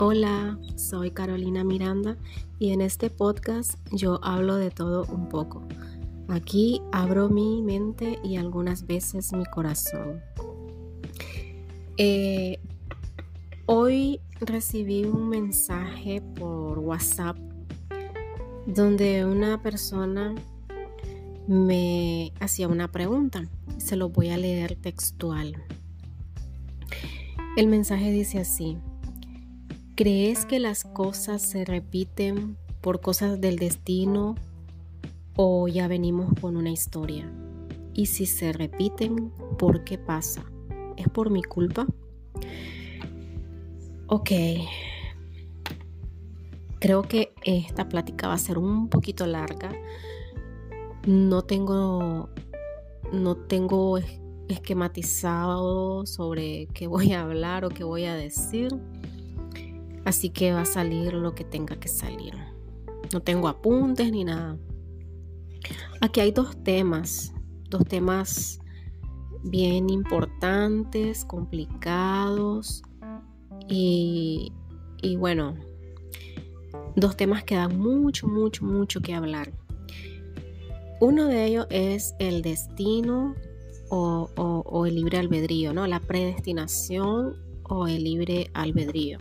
Hola, soy Carolina Miranda y en este podcast yo hablo de todo un poco. Aquí abro mi mente y algunas veces mi corazón. Eh, hoy recibí un mensaje por WhatsApp donde una persona me hacía una pregunta. Se lo voy a leer textual. El mensaje dice así. ¿Crees que las cosas se repiten por cosas del destino o ya venimos con una historia? Y si se repiten, ¿por qué pasa? ¿Es por mi culpa? Ok. Creo que esta plática va a ser un poquito larga no tengo, no tengo esquematizado sobre qué voy a hablar o qué voy a decir. Así que va a salir lo que tenga que salir. No tengo apuntes ni nada. Aquí hay dos temas, dos temas bien importantes, complicados y, bueno, dos temas que dan mucho, mucho, mucho que hablar. Uno de ellos es el destino o, el libre albedrío, ¿no? La predestinación o el libre albedrío.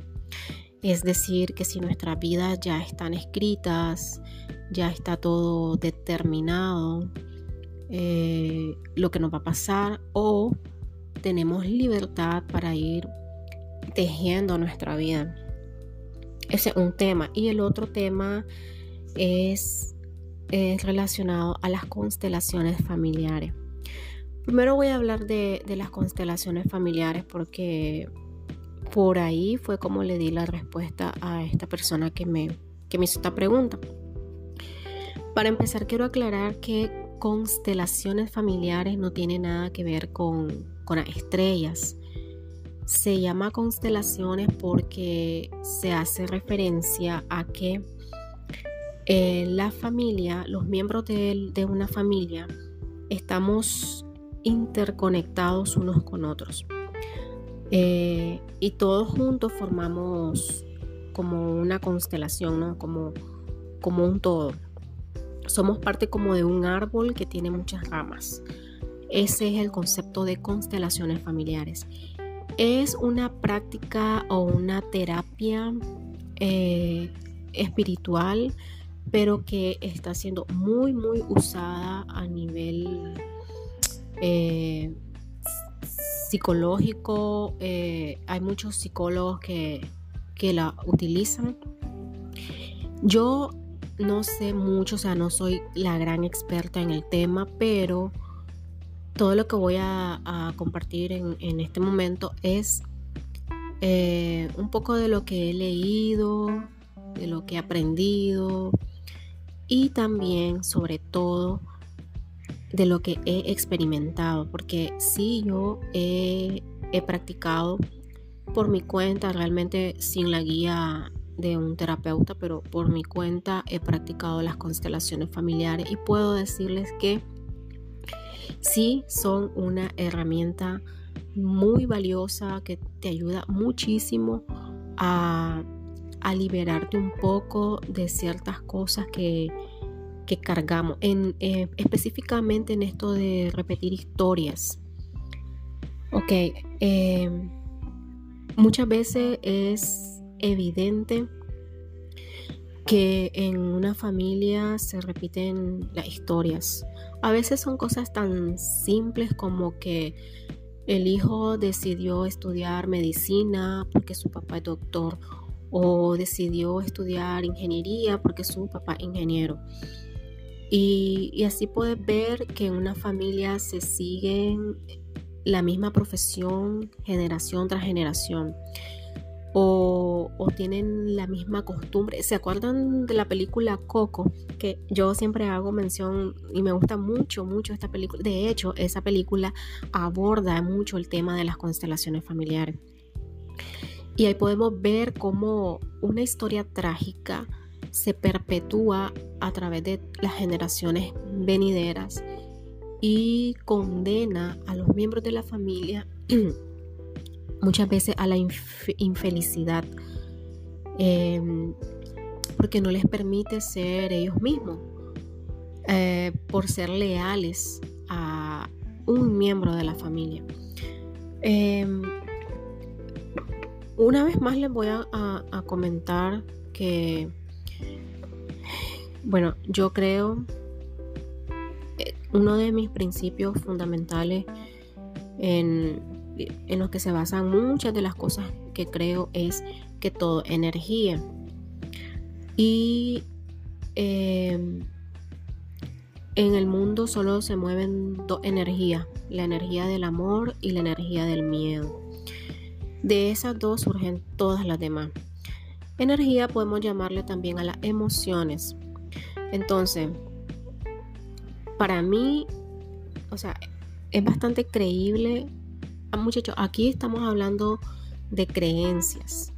Es decir, que si nuestras vidas ya están escritas, ya está todo determinado, eh, lo que nos va a pasar, o tenemos libertad para ir tejiendo nuestra vida. Ese es un tema. Y el otro tema es es relacionado a las constelaciones familiares. Primero voy a hablar de, las constelaciones familiares porque por ahí fue como le di la respuesta a esta persona que me, que me hizo esta pregunta. Para empezar, quiero aclarar que constelaciones familiares no tiene nada que ver con, con las estrellas. Se llama constelaciones porque se hace referencia a que eh, la familia, los miembros de, una familia, estamos interconectados unos con otros. Eh, y todos juntos formamos como una constelación, ¿no? como, como un todo. Somos parte como de un árbol que tiene muchas ramas. Ese es el concepto de constelaciones familiares. Es una práctica o una terapia eh, espiritual pero que está siendo muy, muy usada a nivel eh, psicológico. Eh, hay muchos psicólogos que, que la utilizan. Yo no sé mucho, o sea, no soy la gran experta en el tema, pero todo lo que voy a, compartir en, este momento es eh, un poco de lo que he leído, de lo que he aprendido, y también sobre todo de lo que he experimentado, porque sí yo he, practicado por mi cuenta, realmente sin la guía de un terapeuta, pero por mi cuenta he practicado las constelaciones familiares y puedo decirles que sí son una herramienta muy valiosa que te ayuda muchísimo a a liberarte un poco de ciertas cosas que, cargamos, en, eh, específicamente en esto de repetir historias. Ok, em, muchas veces es evidente que en una familia se repiten las historias. A veces son cosas tan simples como que el hijo decidió estudiar medicina porque su papá es doctor o decidió estudiar ingeniería porque su papá es ingeniero. Y, así puedes ver que en una familia se siguen la misma profesión generación tras generación. O, o, tienen la misma costumbre. ¿Se acuerdan de la película Coco? Que yo siempre hago mención y me gusta mucho, mucho esta película. De hecho, esa película aborda mucho el tema de las constelaciones familiares. Y ahí podemos ver cómo una historia trágica se perpetúa a través de las generaciones venideras y condena a los miembros de la familia muchas veces a la infelicidad. em, porque no les permite ser ellos mismos, eh, por ser leales a un miembro de la familia. Em, una vez más les voy a comentar que, bueno, yo creo uno de mis principios fundamentales en, los que se basan muchas de las cosas que creo es que todo energía. Y em, en el mundo solo se mueven dos energías, la energía del amor y la energía del miedo. De esas dos surgen todas las demás. Energía podemos llamarle también a las emociones. Entonces, para mí, o sea, es bastante creíble. Ah, muchachos, aquí estamos hablando de creencias.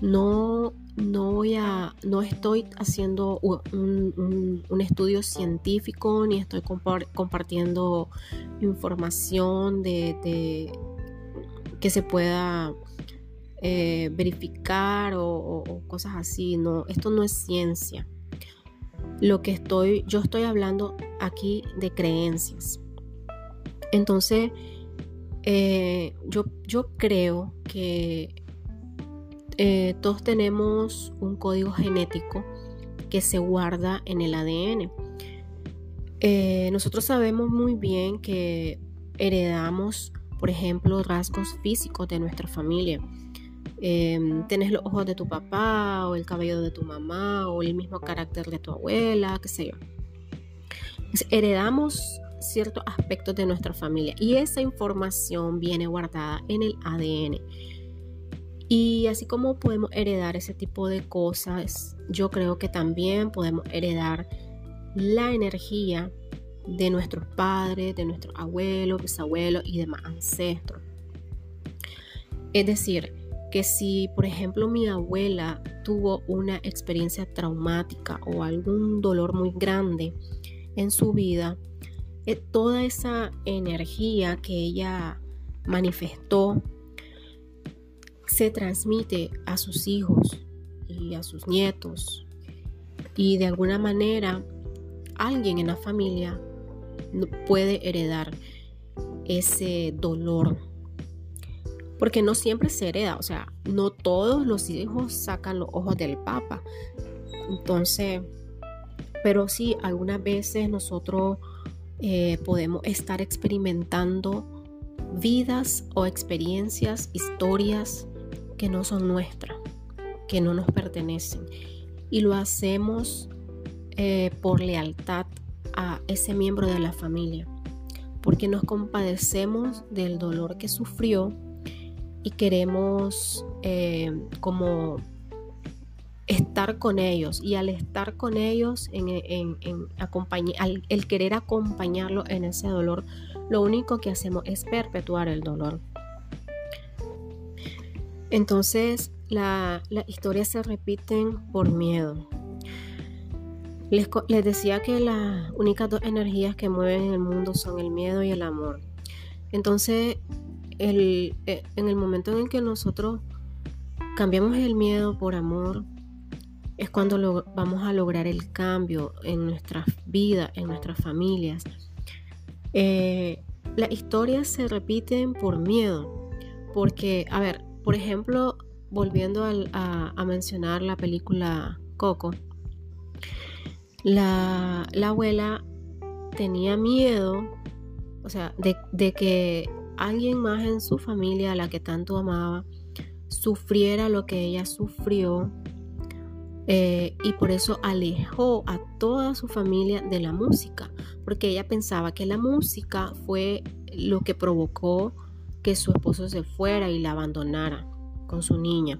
No, no voy a, no estoy haciendo un, estudio científico ni estoy compartiendo información de, que se pueda eh, verificar o, cosas así. No, esto no es ciencia. Lo que estoy, yo estoy hablando aquí de creencias. Entonces, eh, yo, yo, creo que eh, todos tenemos un código genético que se guarda en el ADN. Nosotros sabemos muy bien que heredamos, por ejemplo, rasgos físicos de nuestra familia. Em, tenés los ojos de tu papá o el cabello de tu mamá o el mismo carácter de tu abuela, qué sé yo. heredamos ciertos aspectos de nuestra familia y esa información viene guardada en el ADN. Y así como podemos heredar ese tipo de cosas, yo creo que también podemos heredar la energía de nuestros padres, de nuestros abuelos, bisabuelos y demás ancestros. Es decir, que si, por ejemplo, mi abuela tuvo una experiencia traumática o algún dolor muy grande en su vida, eh, toda esa energía que ella manifestó se transmite a sus hijos y a sus nietos. Y de alguna manera alguien en la familia puede heredar ese dolor porque no siempre se hereda, o sea, no todos los hijos sacan los ojos del Papa. Entonces, pero sí, algunas veces nosotros eh, podemos estar experimentando vidas o experiencias, historias que no son nuestras, que no nos pertenecen. Y lo hacemos eh, por lealtad a ese miembro de la familia, porque nos compadecemos del dolor que sufrió y queremos eh, como estar con ellos. Y al estar con ellos en, en, el querer acompañarlo en ese dolor lo único que hacemos es perpetuar el dolor. Entonces las historias se repiten por miedo. Les, les decía que las únicas dos energías que mueven en el mundo son el miedo y el amor. Entonces el, eh, en el momento en el que nosotros cambiamos el miedo por amor, es cuando vamos a lograr el cambio en nuestras vidas, en nuestras familias. Eh, las historias se repiten por miedo, porque, a ver, por ejemplo, volviendo a, mencionar la película Coco, la, abuela tenía miedo, o sea, de que alguien más en su familia a la que tanto amaba sufriera lo que ella sufrió eh, y por eso alejó a toda su familia de la música, porque ella pensaba que la música fue lo que provocó que su esposo se fuera y la abandonara con su niña.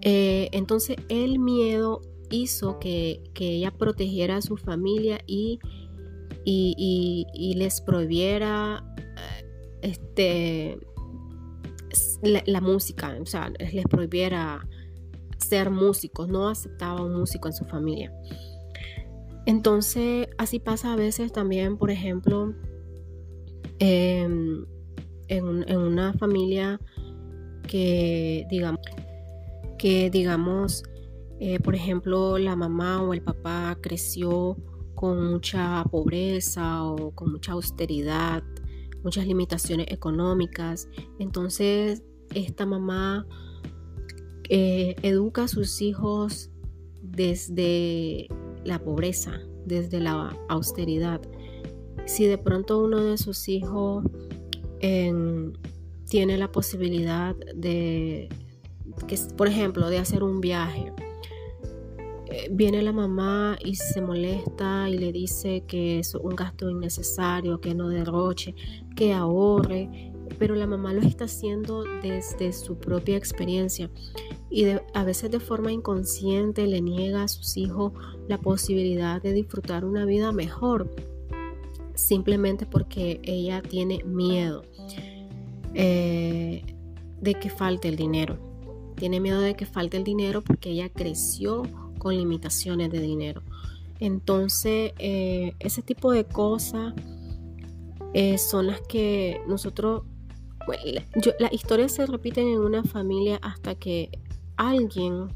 Eh, entonces el miedo hizo que, ella protegiera a su familia y, y les prohibiera este, la, música, o sea, les prohibiera ser músicos, no aceptaba un músico en su familia. Entonces, así pasa a veces también, por ejemplo, em, en, una familia que, digamos, que digamos, eh, por ejemplo, la mamá o el papá creció con mucha pobreza o con mucha austeridad, muchas limitaciones económicas. Entonces, esta mamá eh, educa a sus hijos desde la pobreza, desde la austeridad. Si de pronto uno de sus hijos tiene la posibilidad de, que, por ejemplo, de hacer un viaje, viene la mamá y se molesta y le dice que es un gasto innecesario, que no derroche, que ahorre, pero la mamá lo está haciendo desde su propia experiencia y a veces de forma inconsciente le niega a sus hijos la posibilidad de disfrutar una vida mejor, simplemente porque ella tiene miedo eh, de que falte el dinero. Tiene miedo de que falte el dinero porque ella creció con limitaciones de dinero. Entonces, eh, ese tipo de cosas eh, son las que nosotros, las historias se repiten en una familia hasta que alguien,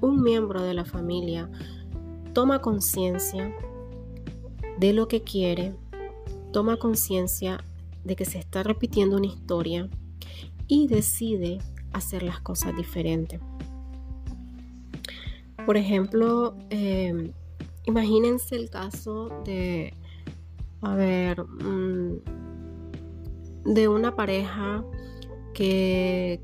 un miembro de la familia, toma conciencia de lo que quiere, toma conciencia de que se está repitiendo una historia y decide hacer las cosas diferentes. Por ejemplo, em, imagínense el caso de, a ver, mm, de una pareja que,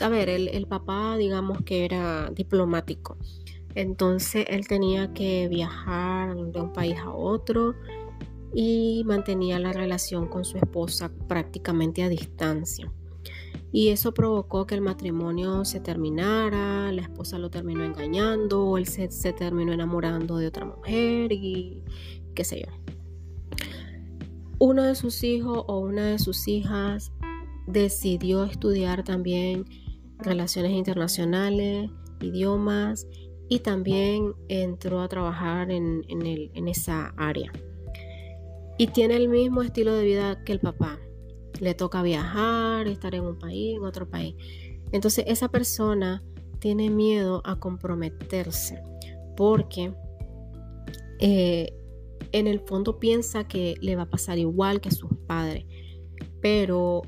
a ver, el, el papá digamos que era diplomático. Entonces él tenía que viajar de un país a otro y mantenía la relación con su esposa prácticamente a distancia y eso provocó que el matrimonio se terminara, la esposa lo terminó engañando él se, terminó enamorando de otra mujer y qué sé yo. Uno de sus hijos o una de sus hijas decidió estudiar también relaciones internacionales, idiomas y también entró a trabajar en esa área. Y tiene el mismo estilo de vida que el papá le toca viajar, estar en un país, en otro país. Entonces esa persona tiene miedo a comprometerse porque eh, en el fondo piensa que le va a pasar igual que a sus padres, pero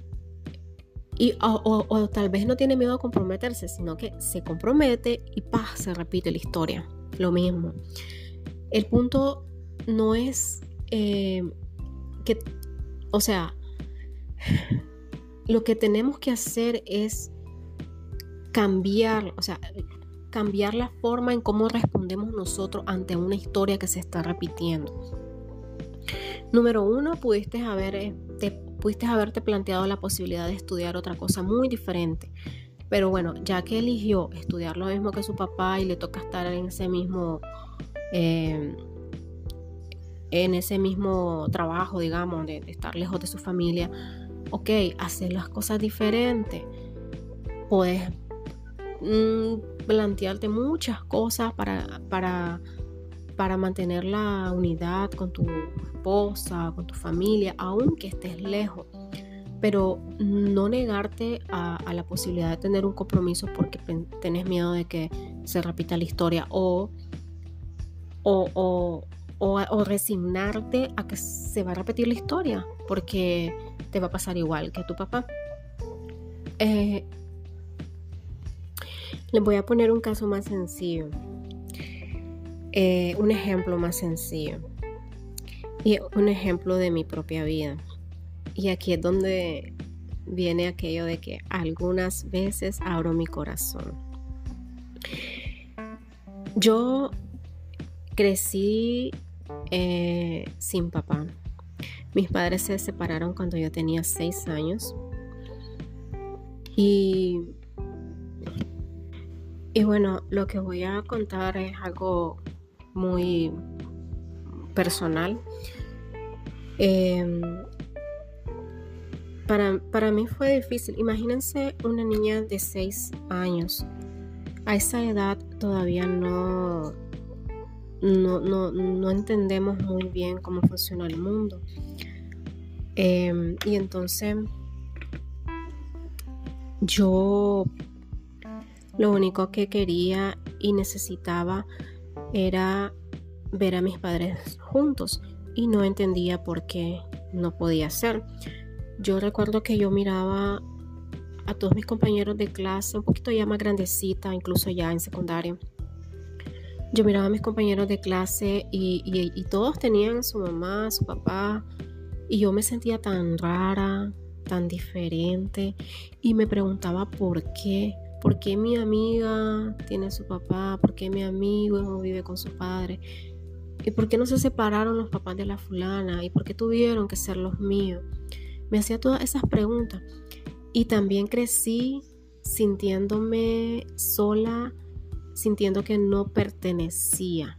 y, o, tal vez no tiene miedo a comprometerse, sino que se compromete y ¡pah! se repite la historia. Lo mismo. El punto no es eh, que, o sea, lo que tenemos que hacer es cambiar, o sea, cambiar la forma en cómo respondemos nosotros ante una historia que se está repitiendo. Número uno, pudiste, haber, eh, pudiste haberte planteado la posibilidad de estudiar otra cosa muy diferente. Pero bueno, ya que eligió estudiar lo mismo que su papá y le toca estar en ese mismo, eh, en ese mismo trabajo, digamos, de estar lejos de su familia, ok, hacer las cosas diferentes. Puedes mm, plantearte muchas cosas para, para, para mantener la unidad con tu esposa, con tu familia, aunque estés lejos. Pero no negarte a, la posibilidad de tener un compromiso porque tenés miedo de que se repita la historia o, o, o resignarte a que se va a repetir la historia porque te va a pasar igual que a tu papá. Eh, les voy a poner un caso más sencillo. Eh, un ejemplo más sencillo. Y un ejemplo de mi propia vida. Y aquí es donde viene aquello de que algunas veces abro mi corazón. Yo crecí eh, sin papá. Mis padres se separaron cuando yo tenía seis años. Y, y bueno, lo que voy a contar es algo muy personal. Em, para, para, mí fue difícil. Imagínense una niña de seis años. A esa edad todavía no, no, no, no entendemos muy bien cómo funciona el mundo. Em, y entonces yo Lo único que quería y necesitaba era ver a mis padres juntos y no entendía por qué no podía ser. Yo recuerdo que yo miraba a todos mis compañeros de clase, un poquito ya más grandecita, incluso ya en secundaria. Yo miraba a mis compañeros de clase y, todos tenían su mamá, su papá, y yo me sentía tan rara, tan diferente, y me preguntaba por qué. ¿Por qué mi amiga tiene su papá? ¿Por qué mi amigo no vive con su padre? ¿Y por qué no se separaron los papás de la fulana? ¿Y por qué tuvieron que ser los míos? Me hacía todas esas preguntas. Y también crecí sintiéndome sola, sintiendo que no pertenecía.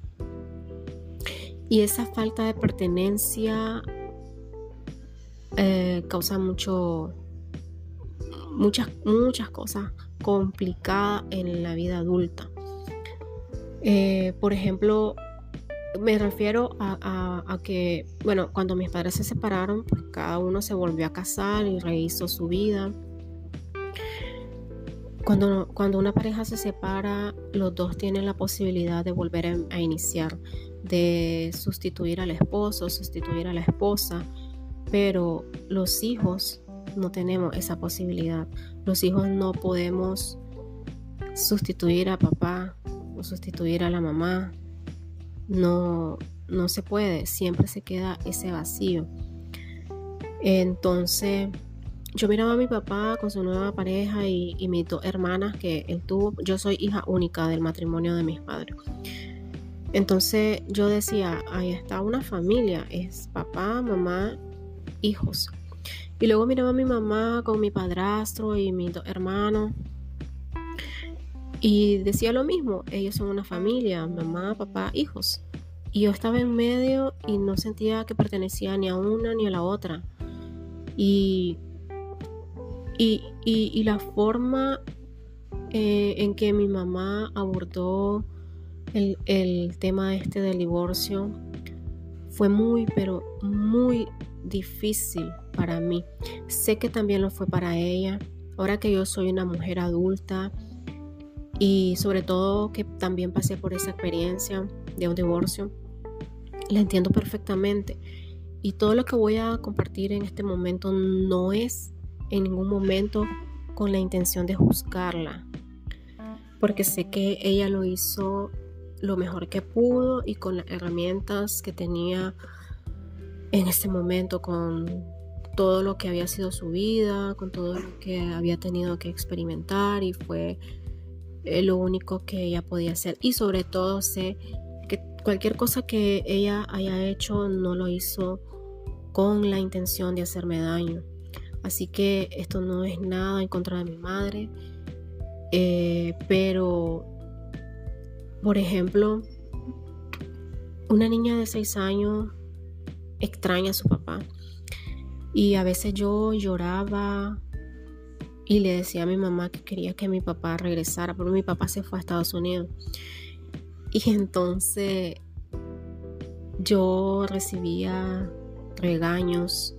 Y esa falta de pertenencia eh, causa mucho, muchas, muchas cosas complicadas en la vida adulta. Eh, por ejemplo, me refiero a, que, bueno, cuando mis padres se separaron, pues cada uno se volvió a casar y rehizo su vida. Cuando, cuando una pareja se separa, los dos tienen la posibilidad de volver a, iniciar, de sustituir al esposo, sustituir a la esposa, pero los hijos no tenemos esa posibilidad. Los hijos no podemos sustituir a papá o sustituir a la mamá, no, no se puede, siempre se queda ese vacío. Entonces, yo miraba a mi papá con su nueva pareja y, y, mis dos hermanas que él tuvo. Yo soy hija única del matrimonio de mis padres. Entonces yo decía, ahí está una familia, es papá, mamá, hijos. Y luego miraba a mi mamá con mi padrastro y mis dos hermanos. Y decía lo mismo, ellos son una familia, mamá, papá, hijos. Y yo estaba en medio y no sentía que pertenecía ni a una ni a la otra. Y, y, la forma eh, en que mi mamá abordó el, el tema este del divorcio fue muy, pero muy difícil para mí. Sé que también lo fue para ella. Ahora que yo soy una mujer adulta, y sobre todo que también pasé por esa experiencia de un divorcio. La entiendo perfectamente y todo lo que voy a compartir en este momento no es en ningún momento con la intención de juzgarla, porque sé que ella lo hizo lo mejor que pudo y con las herramientas que tenía en ese momento, con todo lo que había sido su vida, con todo lo que había tenido que experimentar y fue eh, lo único que ella podía hacer. Y sobre todo sé que cualquier cosa que ella haya hecho no lo hizo con la intención de hacerme daño. Así que esto no es nada en contra de mi madre. Eh, pero, por ejemplo, una niña de 6 años extraña a su papá. Y a veces yo lloraba y le decía a mi mamá que quería que mi papá regresara, pero mi papá se fue a Estados Unidos. Y entonces yo recibía regaños,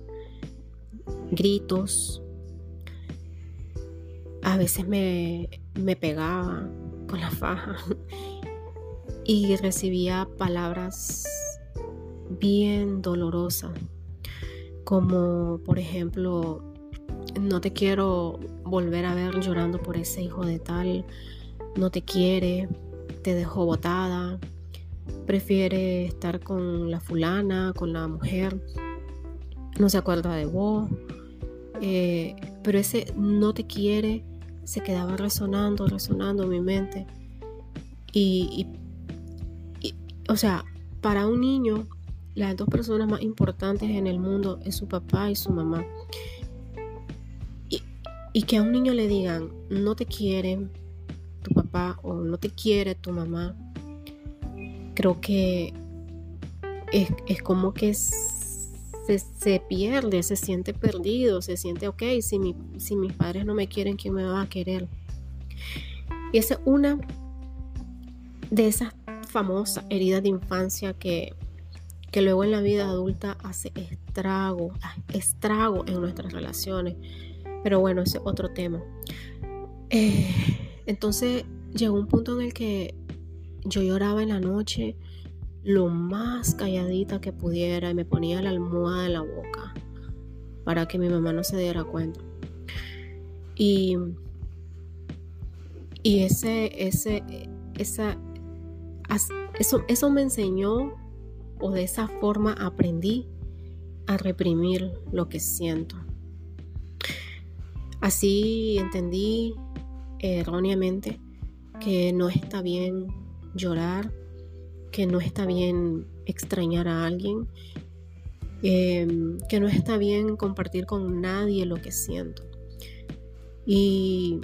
gritos, a veces me, me pegaba con la faja y recibía palabras bien dolorosas, como por ejemplo no te quiero volver a ver llorando por ese hijo de tal, no te quiere, te dejó botada, prefiere estar con la fulana, con la mujer, no se acuerda de vos, eh, pero ese no te quiere se quedaba resonando, resonando en mi mente. y, o sea, para un niño, las dos personas más importantes en el mundo es su papá y su mamá. Y que a un niño le digan, no te quiere tu papá o no te quiere tu mamá, creo que es, como que se, pierde, se siente perdido, se siente, ok, si, si mis padres no me quieren, ¿quién me va a querer? Y esa es una de esas famosas heridas de infancia que, que luego en la vida adulta hace estrago, estrago en nuestras relaciones pero bueno, ese es otro tema. Eh, Entonces llegó un punto en el que yo lloraba en la noche lo más calladita que pudiera y me ponía la almohada en la boca para que mi mamá no se diera cuenta. Y, y ese, ese, esa, eso, eso me enseñó o de esa forma aprendí a reprimir lo que siento. Así entendí erróneamente que no está bien llorar, que no está bien extrañar a alguien, em, que no está bien compartir con nadie lo que siento. Y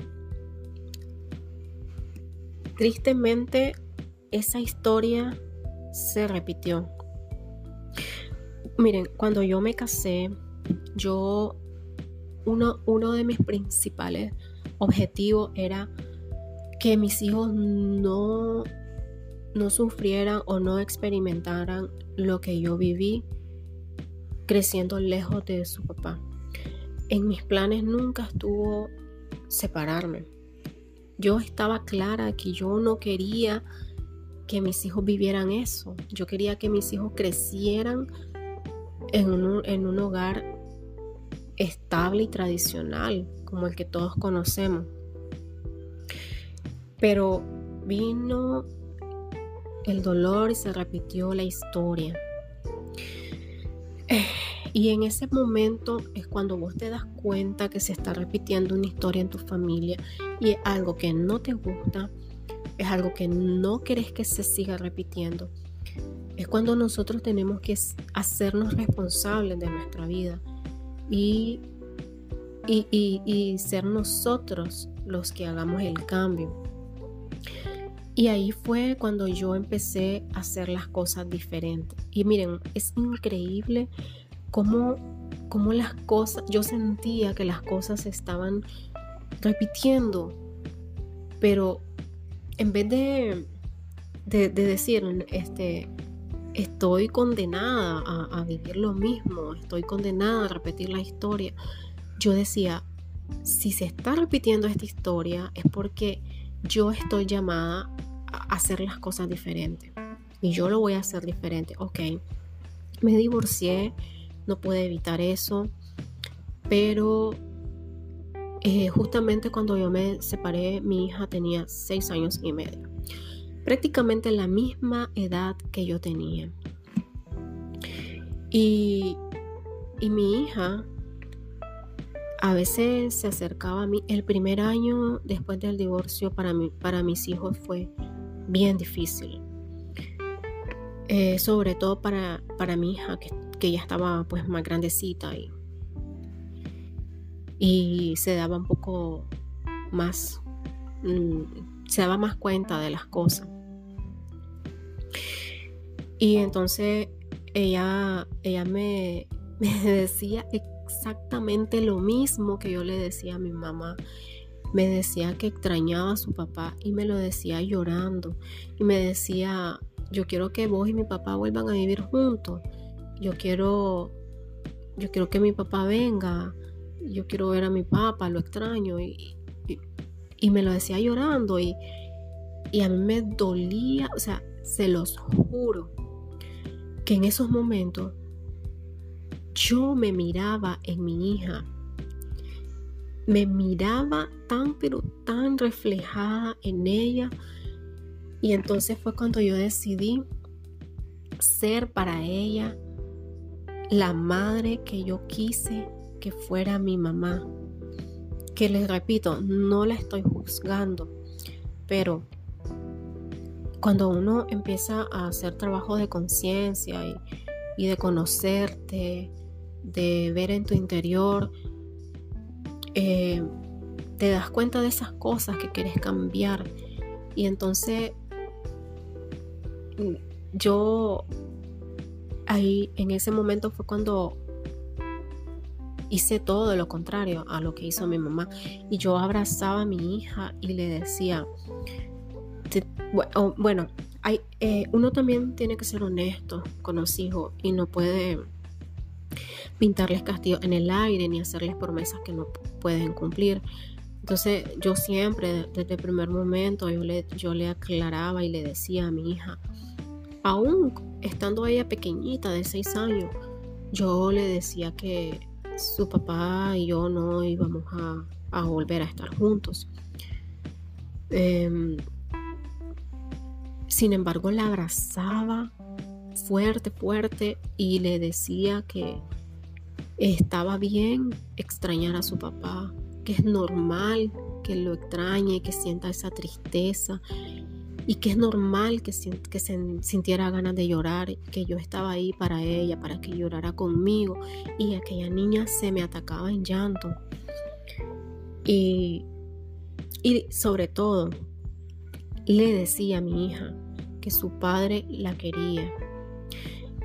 tristemente esa historia se repitió. Miren, cuando yo me casé, yo, uno, uno de mis principales objetivos era que mis hijos no, no sufrieran o no experimentaran lo que yo viví creciendo lejos de su papá. En mis planes nunca estuvo separarme. Yo estaba clara que yo no quería que mis hijos vivieran eso. Yo quería que mis hijos crecieran en un, en un hogar estable y tradicional, como el que todos conocemos. Pero vino el dolor y se repitió la historia. Y en ese momento es cuando vos te das cuenta que se está repitiendo una historia en tu familia y es algo que no te gusta, es algo que no querés que se siga repitiendo. Es cuando nosotros tenemos que hacernos responsables de nuestra vida y, y, y ser nosotros los que hagamos el cambio. Y ahí fue cuando yo empecé a hacer las cosas diferentes. Y miren, es increíble cómo, cómo las cosas, yo sentía que las cosas se estaban repitiendo, pero en vez de, de, decir, este, estoy condenada a, vivir lo mismo, estoy condenada a repetir la historia, yo decía, si se está repitiendo esta historia es porque yo estoy llamada a hacer las cosas diferentes. Y yo lo voy a hacer diferente. Ok, me divorcié, no pude evitar eso, pero eh, justamente cuando yo me separé, mi hija tenía seis años y medio. Prácticamente la misma edad que yo tenía. Y, y mi hija a veces se acercaba a mí. El primer año después del divorcio para, mí, para mis hijos fue bien difícil. Eh, sobre todo para, para mi hija, que, ya estaba pues más grandecita y, y se daba un poco más, mm, se daba más cuenta de las cosas. Y entonces ella, ella me, me decía exactamente lo mismo que yo le decía a mi mamá. Me decía que extrañaba a su papá y me lo decía llorando. Y me decía, yo quiero que vos y mi papá vuelvan a vivir juntos. Yo quiero, yo quiero que mi papá venga. Yo quiero ver a mi papá, lo extraño. Y, y, me lo decía llorando. Y, y a mí me dolía, o sea, se los juro, que en esos momentos yo me miraba en mi hija. Me miraba tan, pero tan reflejada en ella. Y entonces fue cuando yo decidí ser para ella la madre que yo quise que fuera mi mamá. Que les repito, no la estoy juzgando, pero cuando uno empieza a hacer trabajo de conciencia y, de conocerte de ver en tu interior, eh, te das cuenta de esas cosas que quieres cambiar. Y entonces yo ahí en ese momento fue cuando hice todo lo contrario a lo que hizo mi mamá. Y yo abrazaba a mi hija y le decía, bueno, hay, eh, uno también tiene que ser honesto con los hijos y no puede pintarles castillos en el aire ni hacerles promesas que no pueden cumplir. Entonces yo siempre, desde el primer momento, yo le, yo le aclaraba y le decía a mi hija, aún estando ella pequeñita de seis años, yo le decía que su papá y yo no íbamos a, volver a estar juntos. Em, sin embargo, la abrazaba fuerte, fuerte y le decía que estaba bien extrañar a su papá, que es normal que lo extrañe, que sienta esa tristeza y que es normal que, se sintiera ganas de llorar, que yo estaba ahí para ella, para que llorara conmigo y aquella niña se me atacaba en llanto. Y, y sobre todo, le decía a mi hija que su padre la quería,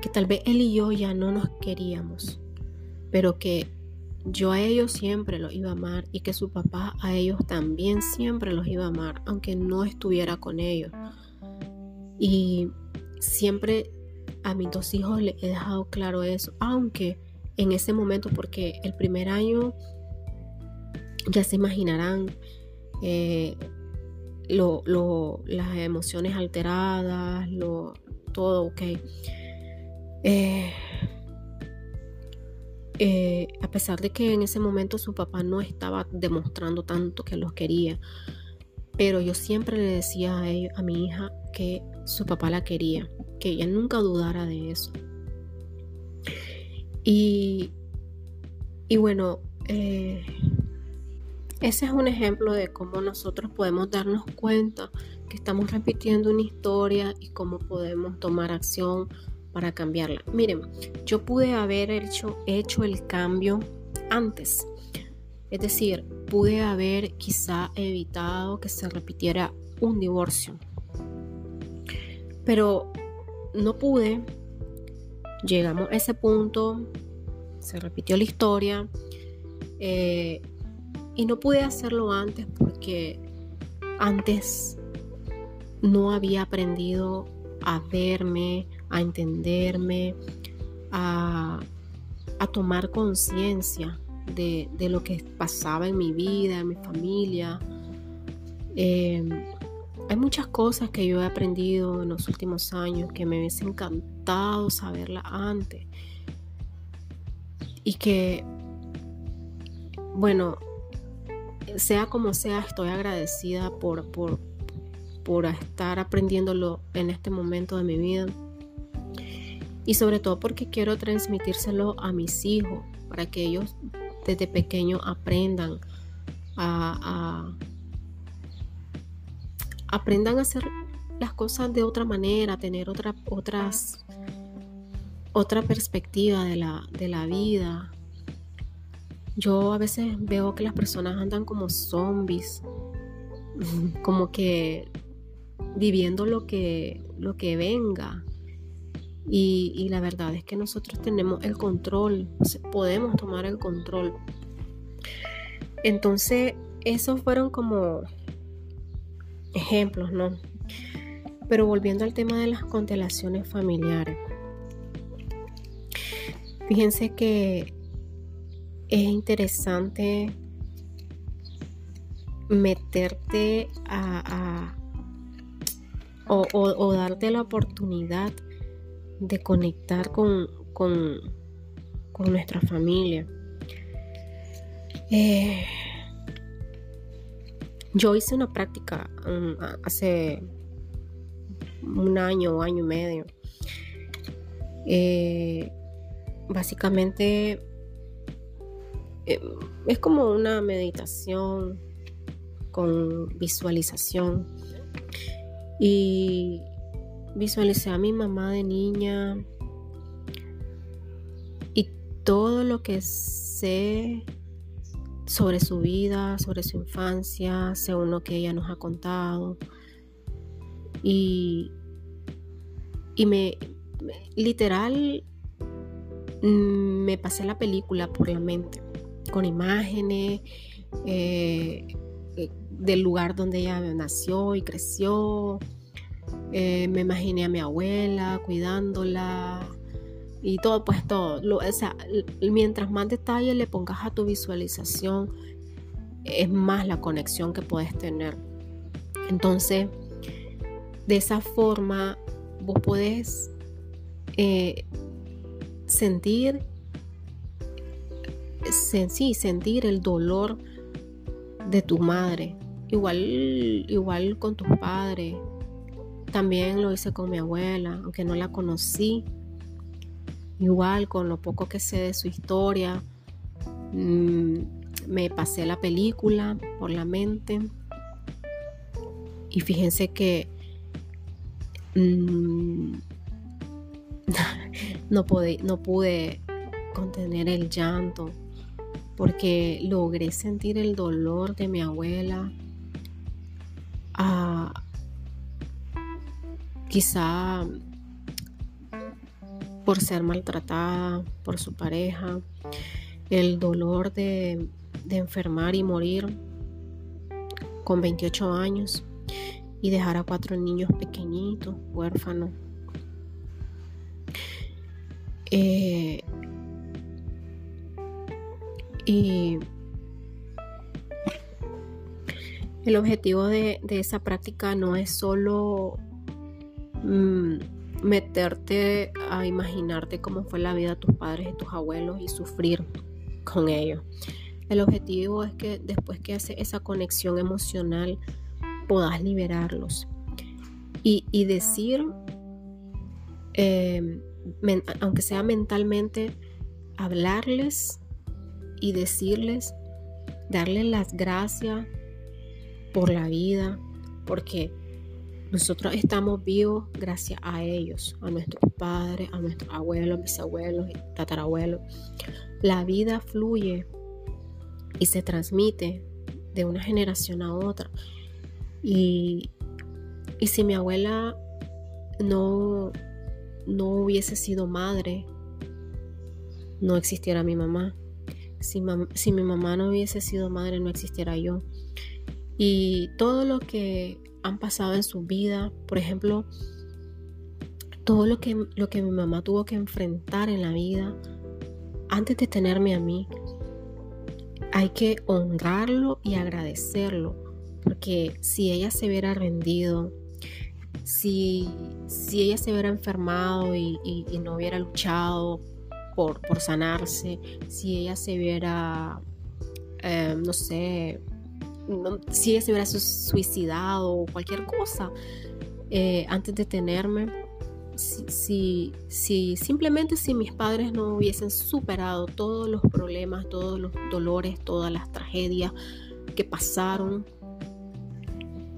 que tal vez él y yo ya no nos queríamos, pero que yo a ellos siempre los iba a amar y que su papá a ellos también siempre los iba a amar, aunque no estuviera con ellos. Y siempre a mis dos hijos les he dejado claro eso, aunque en ese momento, porque el primer año ya se imaginarán eh, las emociones alteradas, lo, todo, ok. Eh, eh, a pesar de que en ese momento su papá no estaba demostrando tanto que los quería, pero yo siempre le decía a, a mi hija que su papá la quería, que ella nunca dudara de eso. Y, y bueno, eh, ese es un ejemplo de cómo nosotros podemos darnos cuenta que estamos repitiendo una historia y cómo podemos tomar acción para cambiarla. Miren, yo pude haber hecho, el cambio antes. Es decir, pude haber quizá evitado que se repitiera un divorcio. Pero no pude. Llegamos a ese punto. Se repitió la historia. Eh, y no pude hacerlo antes porque antes no había aprendido a verme, a entenderme, a, tomar conciencia de, lo que pasaba en mi vida, en mi familia. Em, hay muchas cosas que yo he aprendido en los últimos años que me hubiese encantado saberla antes. Y que, bueno, sea como sea, estoy agradecida por, por, por estar aprendiéndolo en este momento de mi vida y sobre todo porque quiero transmitírselo a mis hijos para que ellos desde pequeños aprendan a, aprendan a hacer las cosas de otra manera, tener otra, otras, otra perspectiva de la, de la vida. Yo a veces veo que las personas andan como zombies, como que viviendo lo que, lo que venga. Y, la verdad es que nosotros tenemos el control, podemos tomar el control. Entonces, esos fueron como ejemplos, ¿no? Pero volviendo al tema de las constelaciones familiares. Fíjense que es interesante meterte a, o, darte la oportunidad de conectar con, nuestra familia. Eh, yo hice una práctica um, hace un año o año y medio. Eh, básicamente eh, es como una meditación con visualización y visualicé a mi mamá de niña y todo lo que sé sobre su vida, sobre su infancia, según lo que ella nos ha contado. Y, y me, literal, me pasé la película por la mente, con imágenes, eh, eh, del lugar donde ella nació y creció. Eh, me imaginé a mi abuela cuidándola y todo, pues todo. o sea, mientras más detalles le pongas a tu visualización, es más la conexión que puedes tener. Entonces, de esa forma, vos podés sentir, sí, sentir el dolor de tu madre. Igual, igual con tus padres. También lo hice con mi abuela, aunque no la conocí. Igual con lo poco que sé de su historia. Mm, me pasé la película por la mente. Y fíjense que mm, no, no pude contener el llanto porque logré sentir el dolor de mi abuela. Quizá por ser maltratada por su pareja, el dolor de, de enfermar y morir con 28 años y dejar a cuatro niños pequeñitos, huérfanos. Eh, y el objetivo de, esa práctica no es solo mm, meterte a imaginarte cómo fue la vida de tus padres y tus abuelos y sufrir con ellos. El objetivo es que después que hace esa conexión emocional puedas liberarlos y, decir, em, aunque sea mentalmente, hablarles y decirles, darles las gracias por la vida, porque nosotros estamos vivos gracias a ellos, a nuestros padres, a nuestros abuelos, bisabuelos tatarabuelos. La vida fluye y se transmite de una generación a otra. Y, y si mi abuela no, no hubiese sido madre, no existiera mi mamá. Si, si, mi mamá no hubiese sido madre, no existiera yo. Y todo lo que han pasado en su vida, por ejemplo, todo lo que, lo que mi mamá tuvo que enfrentar en la vida antes de tenerme a mí, hay que honrarlo y agradecerlo, porque si ella se hubiera rendido, si, si ella se hubiera enfermado y, no hubiera luchado por, por, sanarse, si ella se hubiera, eh, no sé, si ella se hubiera suicidado o cualquier cosa eh, antes de tenerme, si, si, simplemente si mis padres no hubiesen superado todos los problemas, todos los dolores, todas las tragedias que pasaron,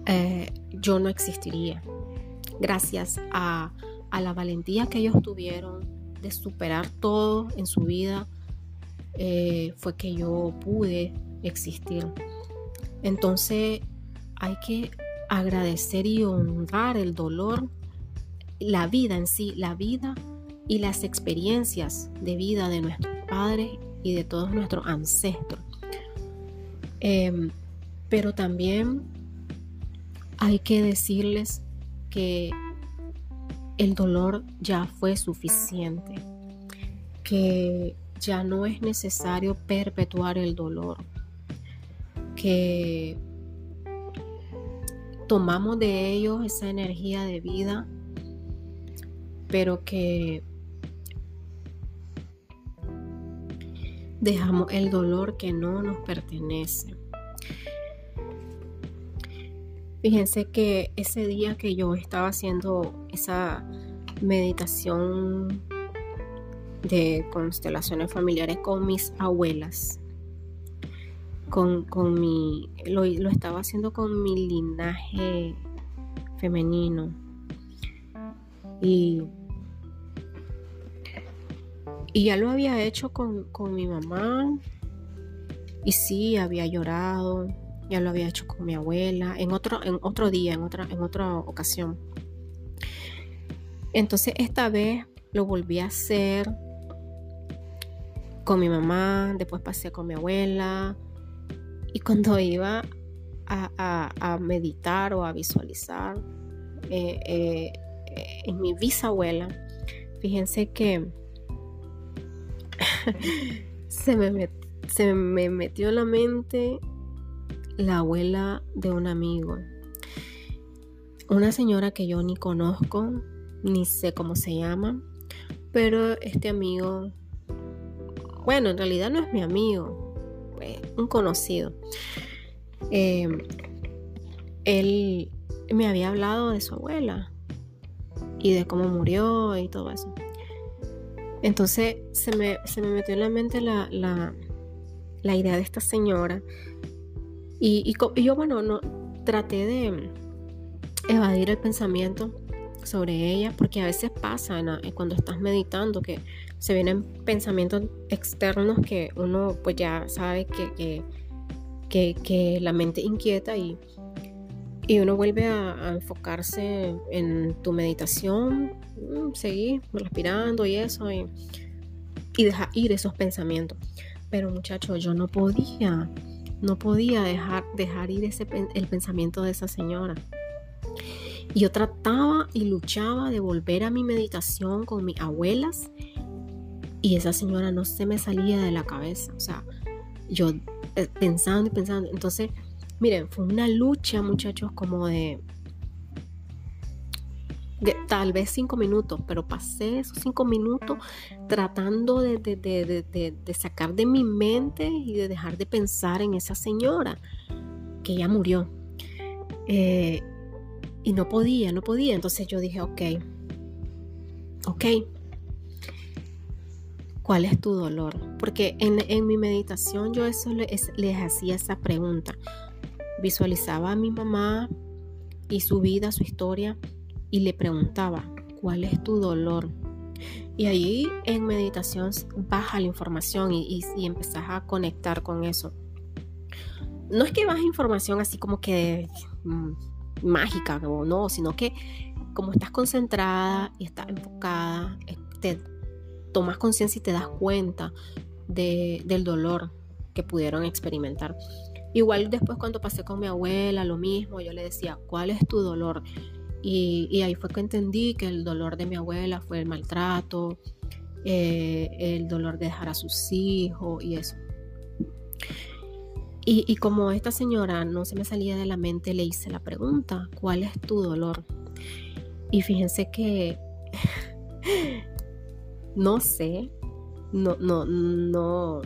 eh, yo no existiría. Gracias a, la valentía que ellos tuvieron de superar todo en su vida, eh, fue que yo pude existir. Entonces hay que agradecer y honrar el dolor la vida en sí, la vida y las experiencias de vida de nuestros padres y de todos nuestros ancestros. Em, pero también hay que decirles que el dolor ya fue suficiente, que ya no es necesario perpetuar el dolor, que tomamos de ellos esa energía de vida pero que dejamos el dolor que no nos pertenece. Fíjense que ese día que yo estaba haciendo esa meditación de constelaciones familiares con mis abuelas, con, mi, lo, lo estaba haciendo con mi linaje femenino. Y y ya lo había hecho con, mi mamá. Y sí, había llorado. Ya lo había hecho con mi abuela. En otro, en otro día, en otra, en otra ocasión. Entonces esta vez lo volví a hacer con mi mamá. Después pasé con mi abuela. Y cuando iba a, meditar o a visualizar eh, eh, en mi bisabuela, fíjense que se, me se me metió la mente la abuela de un amigo. Una señora que yo ni conozco, ni sé cómo se llama, pero este amigo, bueno, en realidad no es mi amigo, un conocido. Eh, él me había hablado de su abuela y de cómo murió y todo eso. Entonces se me, metió en la mente la, idea de esta señora y, yo, bueno, no, traté de evadir el pensamiento sobre ella porque a veces pasa cuando estás meditando que se vienen pensamientos externos que uno pues ya sabe que, que, la mente inquieta y y uno vuelve a, enfocarse en tu meditación, mm, seguir respirando y eso, y, y dejar ir esos pensamientos. Pero muchachos, yo no podía, no podía dejar, dejar ir ese, el pensamiento de esa señora. Y yo trataba y luchaba de volver a mi meditación con mis abuelas y esa señora no se me salía de la cabeza. O sea, yo eh, pensando y pensando. Entonces, Miren, fue una lucha, muchachos, como de, tal vez cinco minutos, pero pasé esos cinco minutos tratando de, sacar de mi mente y de dejar de pensar en esa señora que ya murió. Eh, y no podía, no podía. Entonces yo dije, ok, ok, ¿cuál es tu dolor? Porque en, mi meditación yo eso les hacía esa pregunta. Visualizaba a mi mamá y su vida, su historia, y le preguntaba, ¿cuál es tu dolor? Y ahí en meditación baja la información y, y, empezás a conectar con eso. No es que baja información así como que mm, mágica, no, sino que como estás concentrada y estás enfocada, eh, te tomas conciencia y te das cuenta del dolor que pudieron experimentar. Igual después cuando pasé con mi abuela, lo mismo, yo le decía, ¿cuál es tu dolor? Y, ahí fue que entendí que el dolor de mi abuela fue el maltrato, eh, el dolor de dejar a sus hijos y eso. Y, y, como esta señora no se me salía de la mente, le hice la pregunta, ¿cuál es tu dolor? Y fíjense que no sé, no, no, no,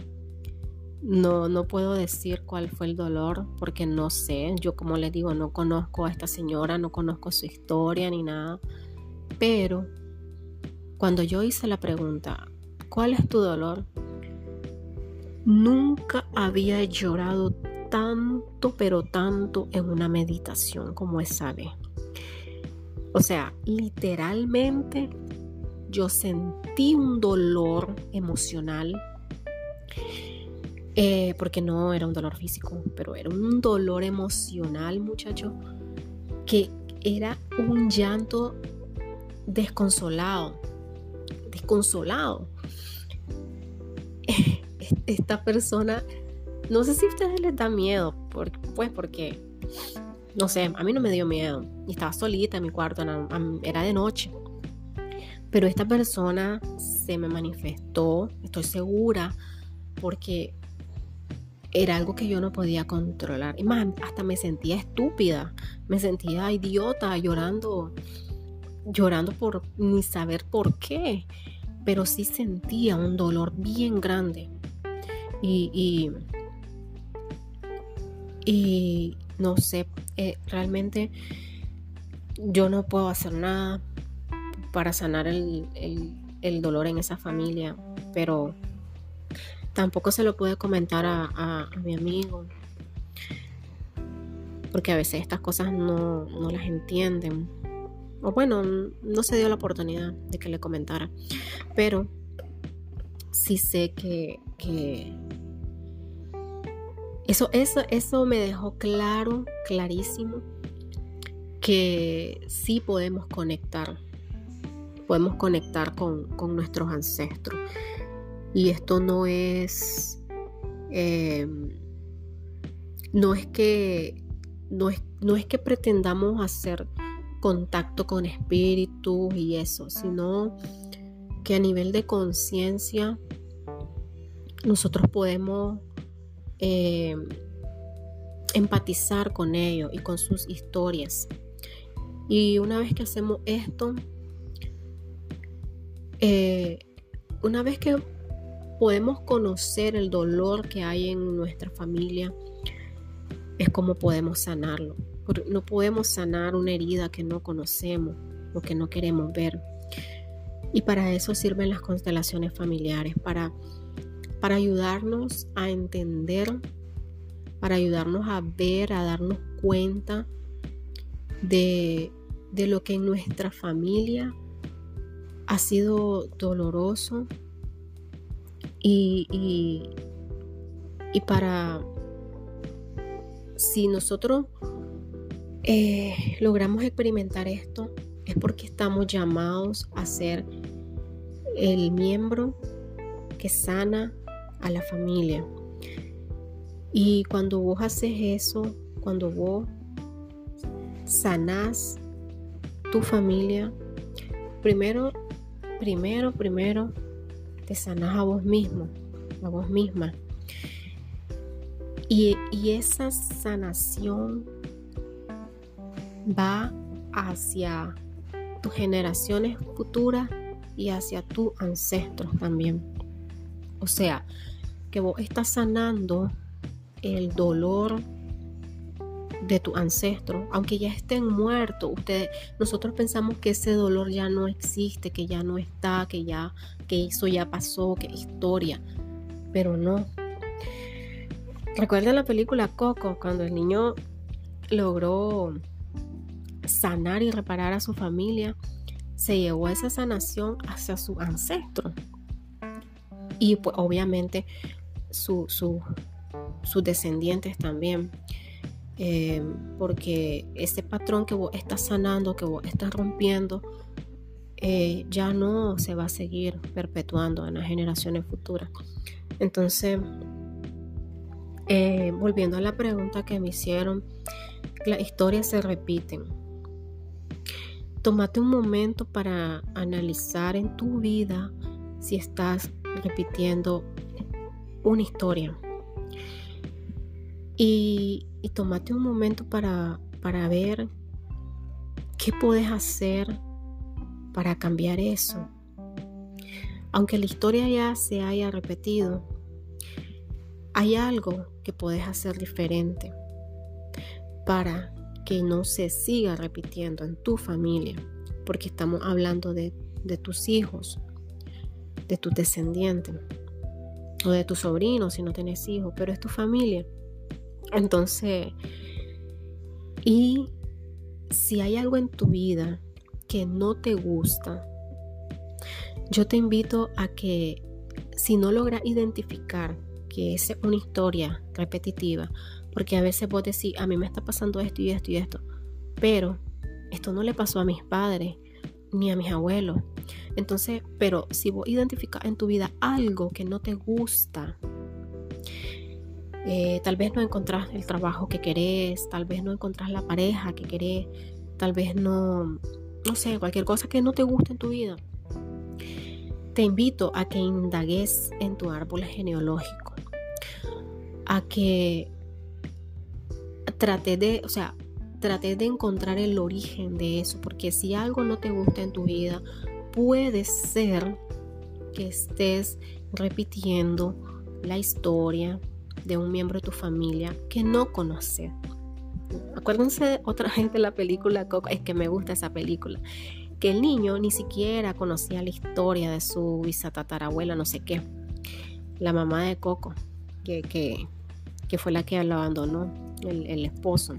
no, no puedo decir cuál fue el dolor porque no sé. Yo como les digo, no conozco a esta señora, no conozco su historia ni nada. Pero cuando yo hice la pregunta, ¿cuál es tu dolor? Nunca había llorado tanto, pero tanto en una meditación como esa vez. O sea, literalmente yo sentí un dolor emocional eh, porque no era un dolor físico, pero era un dolor emocional, muchacho, que era un llanto desconsolado, desconsolado. Esta persona, no sé si a ustedes les da miedo, pues porque, no sé, a mí no me dio miedo. Y estaba solita en mi cuarto, era de noche. Pero esta persona se me manifestó, estoy segura, porque era algo que yo no podía controlar. Y más, hasta me sentía estúpida, me sentía idiota, llorando, llorando por ni saber por qué. Pero sí sentía un dolor bien grande. Y, y, no sé, eh, realmente yo no puedo hacer nada para sanar el, el dolor en esa familia, pero tampoco se lo pude comentar a, mi amigo, porque a veces estas cosas no, las entienden. O bueno, no se dio la oportunidad de que le comentara. Pero sí sé que, eso, eso, eso me dejó claro, clarísimo, que sí podemos conectar. Podemos conectar con, con nuestros ancestros. Y esto no es, em, no es que, no es, no es que pretendamos hacer contacto con espíritus y eso, sino que a nivel de conciencia nosotros podemos em, empatizar con ellos y con sus historias. Y una vez que hacemos esto, eh, una vez que podemos conocer el dolor que hay en nuestra familia, es como podemos sanarlo. No podemos sanar una herida que no conocemos o que no queremos ver. Y para eso sirven las constelaciones familiares, para, para ayudarnos a entender, para ayudarnos a ver, a darnos cuenta de, de lo que en nuestra familia ha sido doloroso y, y, para si nosotros eh, logramos experimentar esto, es porque estamos llamados a ser el miembro que sana a la familia. Y cuando vos haces eso, cuando vos sanás tu familia, primero, primero, primero, te sanás a vos mismo, a vos misma. Y, y esa sanación va hacia tus generaciones futuras y hacia tus ancestros también. O sea, que vos estás sanando el dolor de tu ancestro, aunque ya estén muertos, ustedes, nosotros pensamos que ese dolor ya no existe, que ya no está, que ya, que eso ya pasó, que historia, pero no. Recuerda la película Coco, cuando el niño logró sanar y reparar a su familia, se llevó esa sanación hacia su ancestro. Y pues obviamente sus descendientes también. Eh, porque ese patrón que vos estás sanando, que vos estás rompiendo, eh, ya no se va a seguir perpetuando en las generaciones futuras. Entonces, eh, volviendo a la pregunta que me hicieron, las historias se repiten. Tómate un momento para analizar en tu vida si estás repitiendo una historia. Y, y tómate un momento para, para ver qué puedes hacer para cambiar eso. Aunque la historia ya se haya repetido, hay algo que puedes hacer diferente para que no se siga repitiendo en tu familia, porque estamos hablando de, tus hijos, de tus descendientes o de tus sobrinos si no tienes hijos, pero es tu familia. Entonces, y si hay algo en tu vida que no te gusta, yo te invito a que si no logras identificar que es una historia repetitiva, porque a veces vos decís, a mí me está pasando esto y esto y esto. Pero esto no le pasó a mis padres ni a mis abuelos. Entonces, pero si vos identificas en tu vida algo que no te gusta, eh, tal vez no encontrás el trabajo que querés, tal vez no encontrás la pareja que querés, tal vez no, no sé, cualquier cosa que no te guste en tu vida. Te invito a que indagues en tu árbol genealógico, a que traté de, o sea, traté de encontrar el origen de eso, porque si algo no te gusta en tu vida, puede ser que estés repitiendo la historia de un miembro de tu familia que no conoces. Acuérdense otra gente de la película Coco, es que me gusta esa película, que el niño ni siquiera conocía la historia de su bisatatarabuela, no sé qué, la mamá de Coco, que, que, que fue la que lo abandonó el, esposo.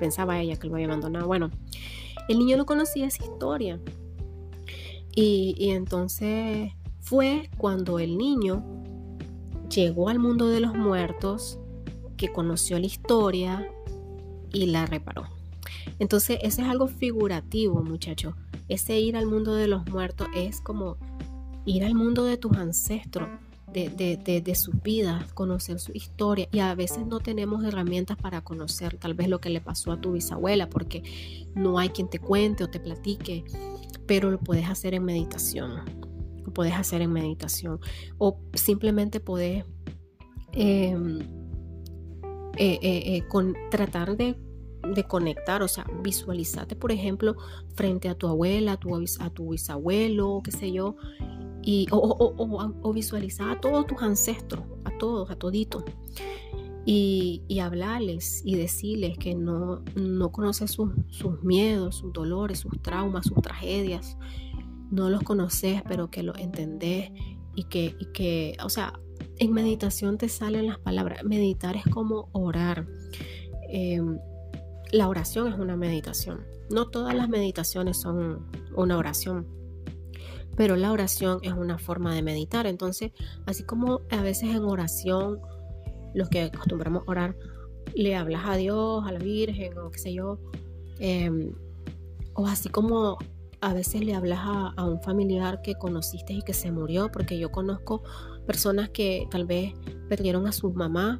Pensaba ella que lo había abandonado. Bueno, el niño no conocía esa historia. Y, y entonces fue cuando el niño llegó al mundo de los muertos, que conoció la historia y la reparó. Entonces, ese es algo figurativo, muchachos. Ese ir al mundo de los muertos es como ir al mundo de tus ancestros de, de, su vida, conocer su historia y a veces no tenemos herramientas para conocer tal vez lo que le pasó a tu bisabuela porque no hay quien te cuente o te platique, pero lo puedes hacer en meditación, lo puedes hacer en meditación o simplemente puedes em, eh, eh, con tratar de, conectar, o sea, visualizarte, por ejemplo, frente a tu abuela, a tu, a tu bisabuelo, qué sé yo, y, o, visualizar a todos tus ancestros, a todos, a toditos. Y, hablarles y decirles que no, no conoces sus, miedos, sus dolores, sus traumas, sus tragedias. No los conoces, pero que los entendés y que, y que, o sea, en meditación te salen las palabras. Meditar es como orar. Em, la oración es una meditación. No todas las meditaciones son una oración, pero la oración es una forma de meditar. Entonces, así como a veces en oración, los que acostumbramos a orar, le hablas a Dios, a la Virgen o qué sé yo, em, o así como a veces le hablas a, un familiar que conociste y que se murió, porque yo conozco personas que tal vez perdieron a su mamá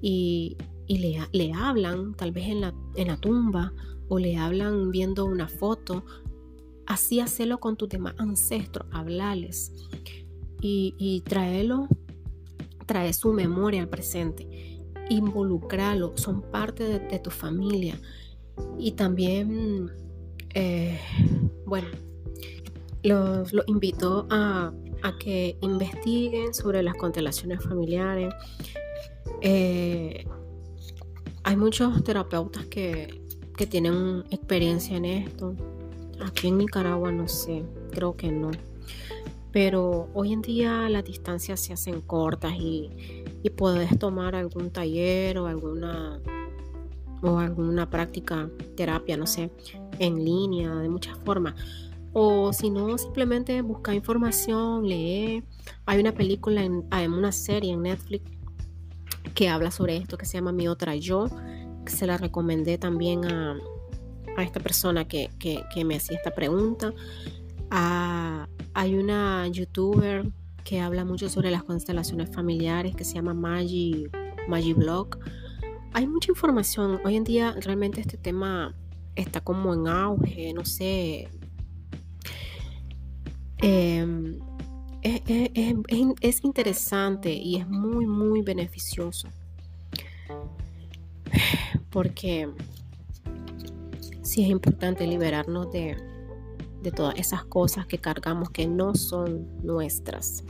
y, le, le, hablan tal vez en la, en la tumba o le hablan viendo una foto. Así hacelo con tus demás ancestros, hablarles y, y trae su memoria al presente, involucrarlo, son parte de tu familia y también eh, bueno, los, invito a, que investiguen sobre las constelaciones familiares. Eh, hay muchos terapeutas que, tienen experiencia en esto. Aquí en Nicaragua no sé, creo que no. Pero hoy en día las distancias se hacen cortas y, y puedes tomar algún taller o alguna o alguna práctica, terapia, no sé, en línea, de muchas formas. O si no, simplemente buscar información, leer. Hay una película, en, hay una serie en Netflix que habla sobre esto, que se llama Mi Otra Yo, que se la recomendé también a, esta persona que, me hacía esta pregunta. Ah, hay una youtuber que habla mucho sobre las constelaciones familiares que se llama Maggie, Maggie Blog hay mucha información. Hoy en día realmente este tema está como en auge, no sé. Em, es, interesante y es muy, muy beneficioso. Porque sí es importante liberarnos de, de todas esas cosas que cargamos que no son nuestras.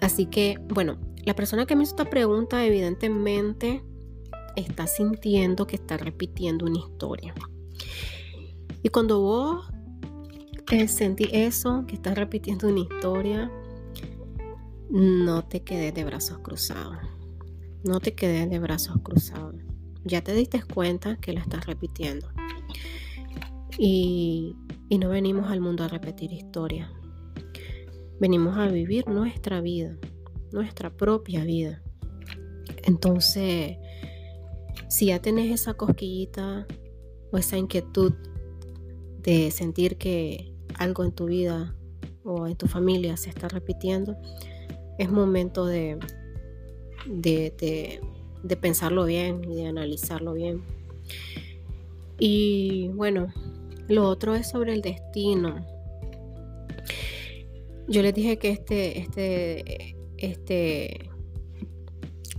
Así que, bueno, la persona que me hizo esta pregunta evidentemente está sintiendo que está repitiendo una historia. Y cuando vos eh, sentí eso, que estás repitiendo una historia, no te quedes de brazos cruzados. No te quedes de brazos cruzados. Ya te diste cuenta que la estás repitiendo. Y, y no venimos al mundo a repetir historias. Venimos a vivir nuestra vida nuestra propia vida. Entonces, si ya tenés esa cosquillita o esa inquietud de sentir que algo en tu vida o en tu familia se está repitiendo, es momento de, de, de, pensarlo bien y de analizarlo bien. Y bueno, lo otro es sobre el destino. Yo les dije que este, este este,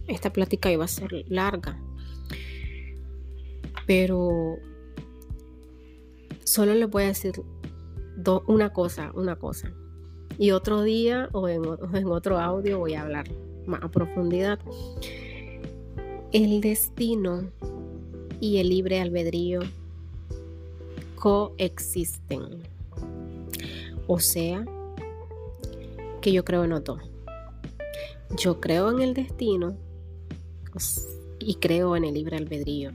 esta plática iba a ser larga. Pero solo les voy a decir una cosa, una cosa. Y otro día o en, otro audio voy a hablar más a profundidad. El destino y el libre albedrío coexisten. O sea, que yo creo en los dos. Yo creo en el destino y creo en el libre albedrío.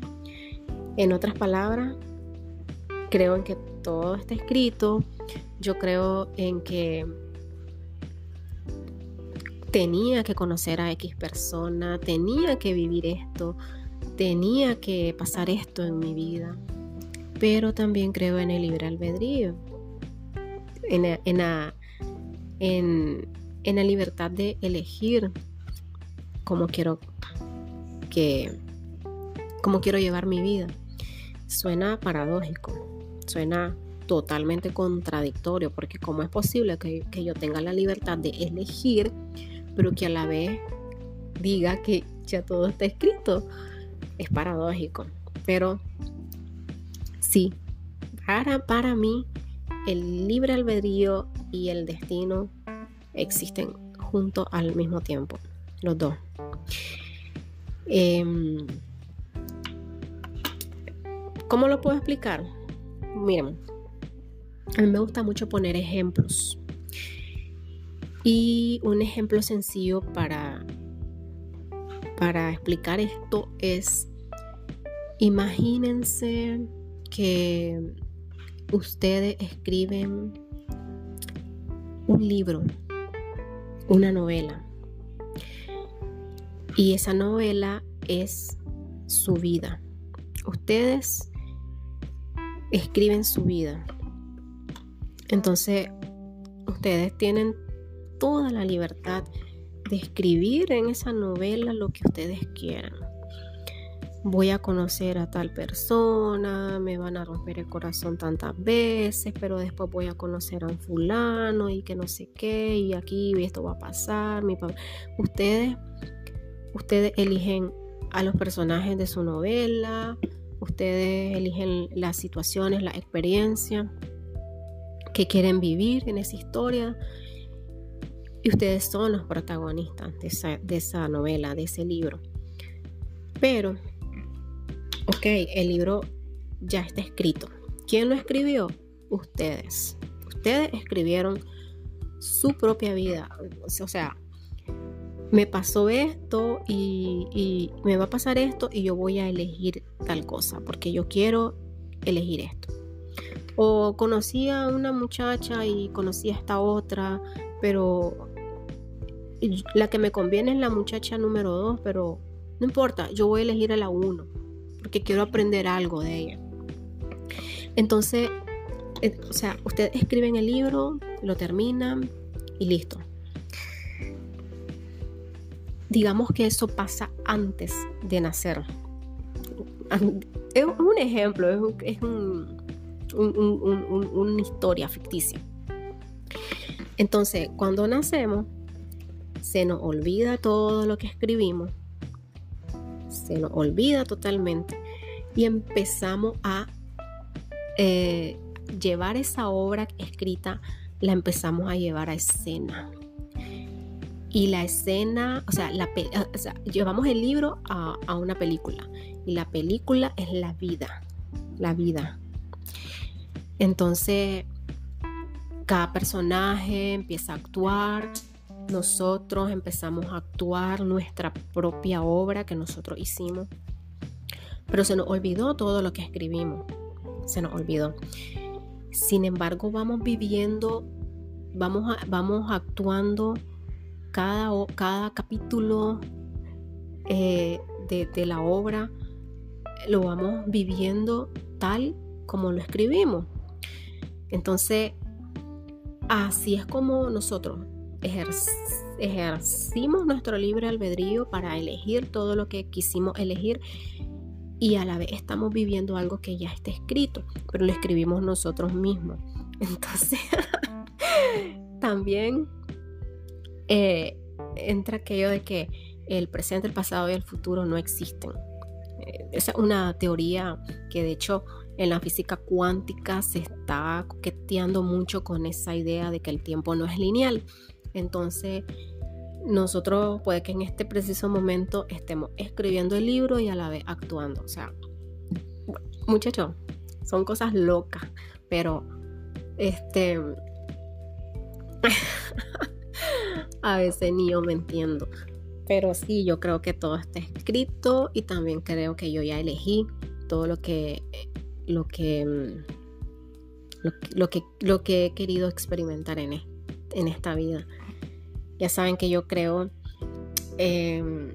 En otras palabras, creo en que todo está escrito. Yo creo en que tenía que conocer a X persona, tenía que vivir esto, tenía que pasar esto en mi vida. Pero también creo en el libre albedrío. En, la libertad de elegir cómo quiero que cómo quiero llevar mi vida. Suena paradójico, suena totalmente contradictorio, porque cómo es posible que, yo tenga la libertad de elegir, pero que a la vez diga que ya todo está escrito. Es paradójico, pero sí, para, para mí el libre albedrío y el destino existen juntos al mismo tiempo, los dos. Em, ¿Cómo lo puedo explicar? Miren, a mí me gusta mucho poner ejemplos. Y un ejemplo sencillo para, para explicar esto es, imagínense que ustedes escriben un libro, una novela. Y esa novela es su vida. Ustedes escriben su vida. Entonces, ustedes tienen toda la libertad de escribir en esa novela lo que ustedes quieran. Voy a conocer a tal persona, me van a romper el corazón tantas veces, pero después voy a conocer a un fulano y que no sé qué, y aquí esto va a pasar. Mi ustedes, ustedes eligen a los personajes de su novela, ustedes eligen las situaciones, la experiencia que quieren vivir en esa historia y ustedes son los protagonistas de esa, novela, de ese libro. Pero, ok, el libro ya está escrito. ¿Quién lo escribió? Ustedes. Ustedes escribieron su propia vida. O sea, me pasó esto y, me va a pasar esto y yo voy a elegir tal cosa porque yo quiero elegir esto. O conocí a una muchacha y conocí a esta otra, pero la que me conviene es la muchacha número dos, pero no importa, yo voy a elegir a la uno, porque quiero aprender algo de ella. Entonces, eh, o sea, ustedes escriben el libro, lo terminan y listo. Digamos que eso pasa antes de nacer. Es un ejemplo, es, una historia ficticia. Entonces, cuando nacemos, se nos olvida todo lo que escribimos, se nos olvida totalmente y empezamos a eh, llevar esa obra escrita, la empezamos a llevar a escena. Y la escena, o sea, llevamos el libro a, a una película. Y la película es la vida, la vida. Entonces, cada personaje empieza a actuar, nosotros empezamos a actuar nuestra propia obra que nosotros hicimos. Pero se nos olvidó todo lo que escribimos. Se nos olvidó. Sin embargo, vamos viviendo, vamos, vamos actuando cada, cada capítulo eh, de, de la obra, lo vamos viviendo tal como lo escribimos. Entonces, así es como nosotros ejercimos nuestro libre albedrío para elegir todo lo que quisimos elegir y a la vez estamos viviendo algo que ya está escrito, pero lo escribimos nosotros mismos. Entonces, también eh, entra aquello de que el presente, el pasado y el futuro no existen. Eh, esa es una teoría que de hecho en la física cuántica se está coqueteando mucho con esa idea de que el tiempo no es lineal. Entonces, nosotros puede que en este preciso momento estemos escribiendo el libro y a la vez actuando. O sea, muchachos, son cosas locas, pero este... a veces ni yo me entiendo. Pero sí, yo creo que todo está escrito y también creo que yo ya elegí todo lo que lo que lo, que lo que he querido experimentar en, en esta vida. Ya saben que yo creo em,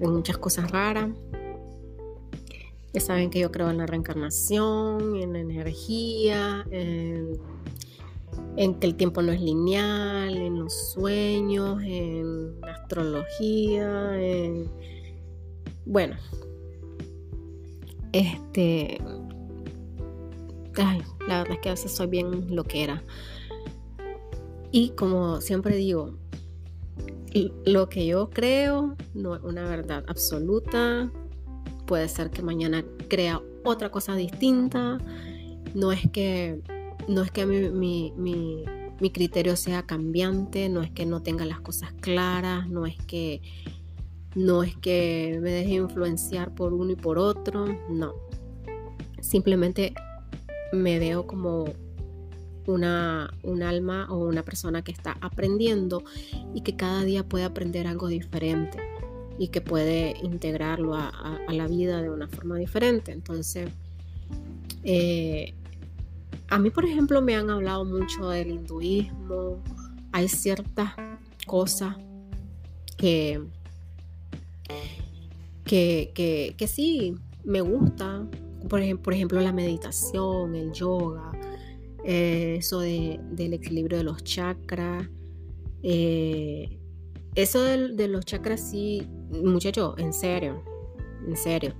en muchas cosas raras. Ya saben que yo creo en la reencarnación, en la energía, en, que el tiempo no es lineal, en los sueños, en la astrología, en... Bueno, este... Ay, la verdad es que a veces soy bien lo que era. Y como siempre digo, lo que yo creo no es una verdad absoluta. Puede ser que mañana crea otra cosa distinta. No es que, no es que mi, mi criterio sea cambiante, no es que no tenga las cosas claras, no es que no es que me deje influenciar por uno y por otro, no. Simplemente me veo como una, un alma o una persona que está aprendiendo y que cada día puede aprender algo diferente y que puede integrarlo a, la vida de una forma diferente. Entonces, eh, a mí, por ejemplo, me han hablado mucho del hinduismo. Hay ciertas cosas que, que, que, sí me gusta. Por ejemplo, por ejemplo, la meditación, el yoga, eh, eso del equilibrio de los chakras. Eh, eso de, los chakras, sí, muchachos, en serio, en serio.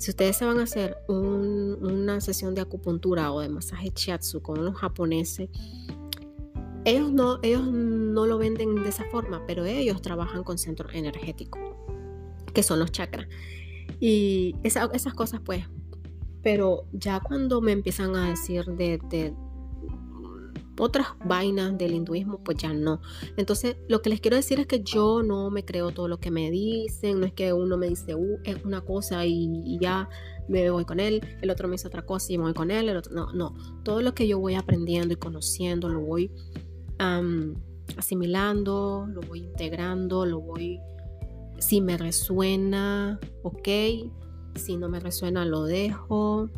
Si ustedes se van a hacer una sesión de acupuntura o de masaje shiatsu con los japoneses, ellos no, ellos no lo venden de esa forma, pero ellos trabajan con centros energéticos, que son los chakras. Y esas cosas, pues, pero ya cuando me empiezan a decir de, otras vainas del hinduismo, pues ya no. Entonces, lo que les quiero decir es que yo no me creo todo lo que me dicen, no es que uno me dice uh, es una cosa y, ya me voy con él, el otro me dice otra cosa y me voy con él, el otro, no, no, todo lo que yo voy aprendiendo y conociendo lo voy asimilando, lo voy integrando, lo voy, si me resuena, ok, si no me resuena, lo dejo.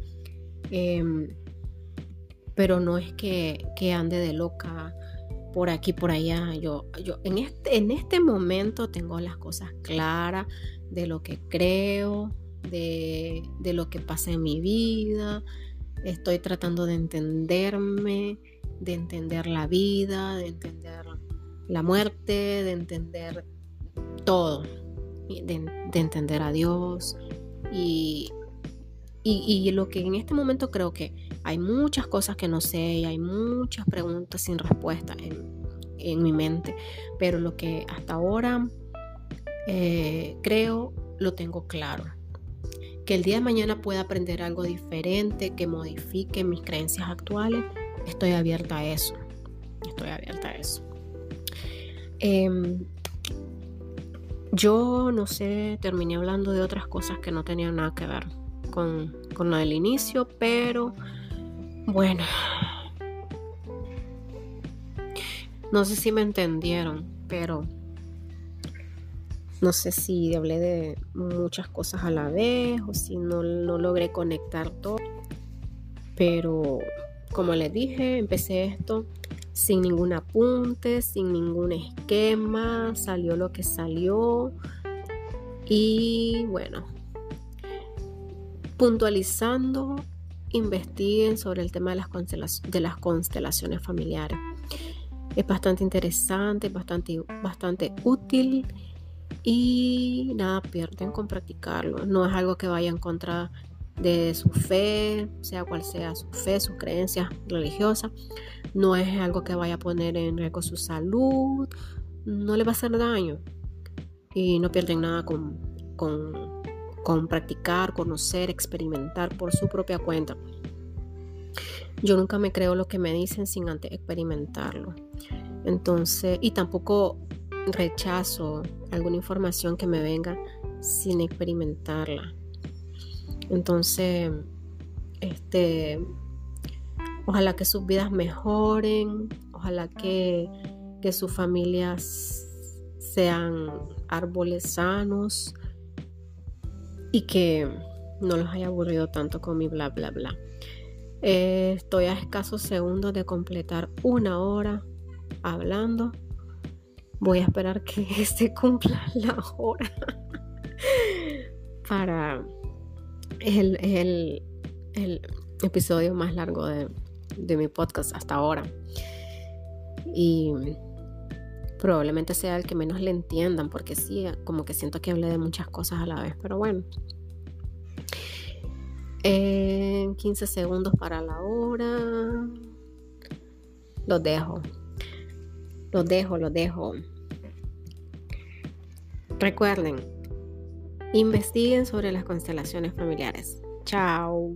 Em, pero no es que, ande de loca por aquí, por allá. Yo, yo en, este, en este momento tengo las cosas claras de lo que creo, de, lo que pasa en mi vida. Estoy tratando de entenderme, de entender la vida, de entender la muerte, de entender todo, de, de entender a Dios. Y, y, lo que en este momento creo que hay muchas cosas que no sé y hay muchas preguntas sin respuesta en, mi mente, pero lo que hasta ahora eh, creo lo tengo claro. Que el día de mañana pueda aprender algo diferente, que modifique mis creencias actuales, estoy abierta a eso. Estoy abierta a eso. Em, yo no sé, terminé hablando de otras cosas que no tenían nada que ver con, con lo del inicio, pero bueno. No sé si me entendieron, pero no sé si hablé de muchas cosas a la vez o si no, no logré conectar todo. Pero como les dije, empecé esto sin ningún apunte, sin ningún esquema, salió lo que salió. Y bueno, puntualizando, investiguen sobre el tema de las, de las constelaciones familiares. Es bastante interesante, bastante, bastante útil y nada pierden con practicarlo. No es algo que vaya en contra de su fe, sea cual sea su fe, sus creencias religiosas. No es algo que vaya a poner en riesgo su salud. No le va a hacer daño. Y no pierden nada con, con con practicar, conocer, experimentar por su propia cuenta. Yo nunca me creo lo que me dicen sin antes experimentarlo. Entonces, y tampoco rechazo alguna información que me venga sin experimentarla. Entonces, este, ojalá que sus vidas mejoren, ojalá que, que sus familias sean árboles sanos, y que no los haya aburrido tanto con mi bla bla bla. Eh, estoy a escasos segundos de completar una hora hablando. Voy a esperar que se cumpla la hora para el, el, el, episodio más largo de, de mi podcast hasta ahora. Y probablemente sea el que menos le entiendan, porque sí, como que siento que hablé de muchas cosas a la vez, pero bueno. En 15 segundos para la hora. Los dejo. Los dejo, los dejo. Recuerden, investiguen sobre las constelaciones familiares. Chao.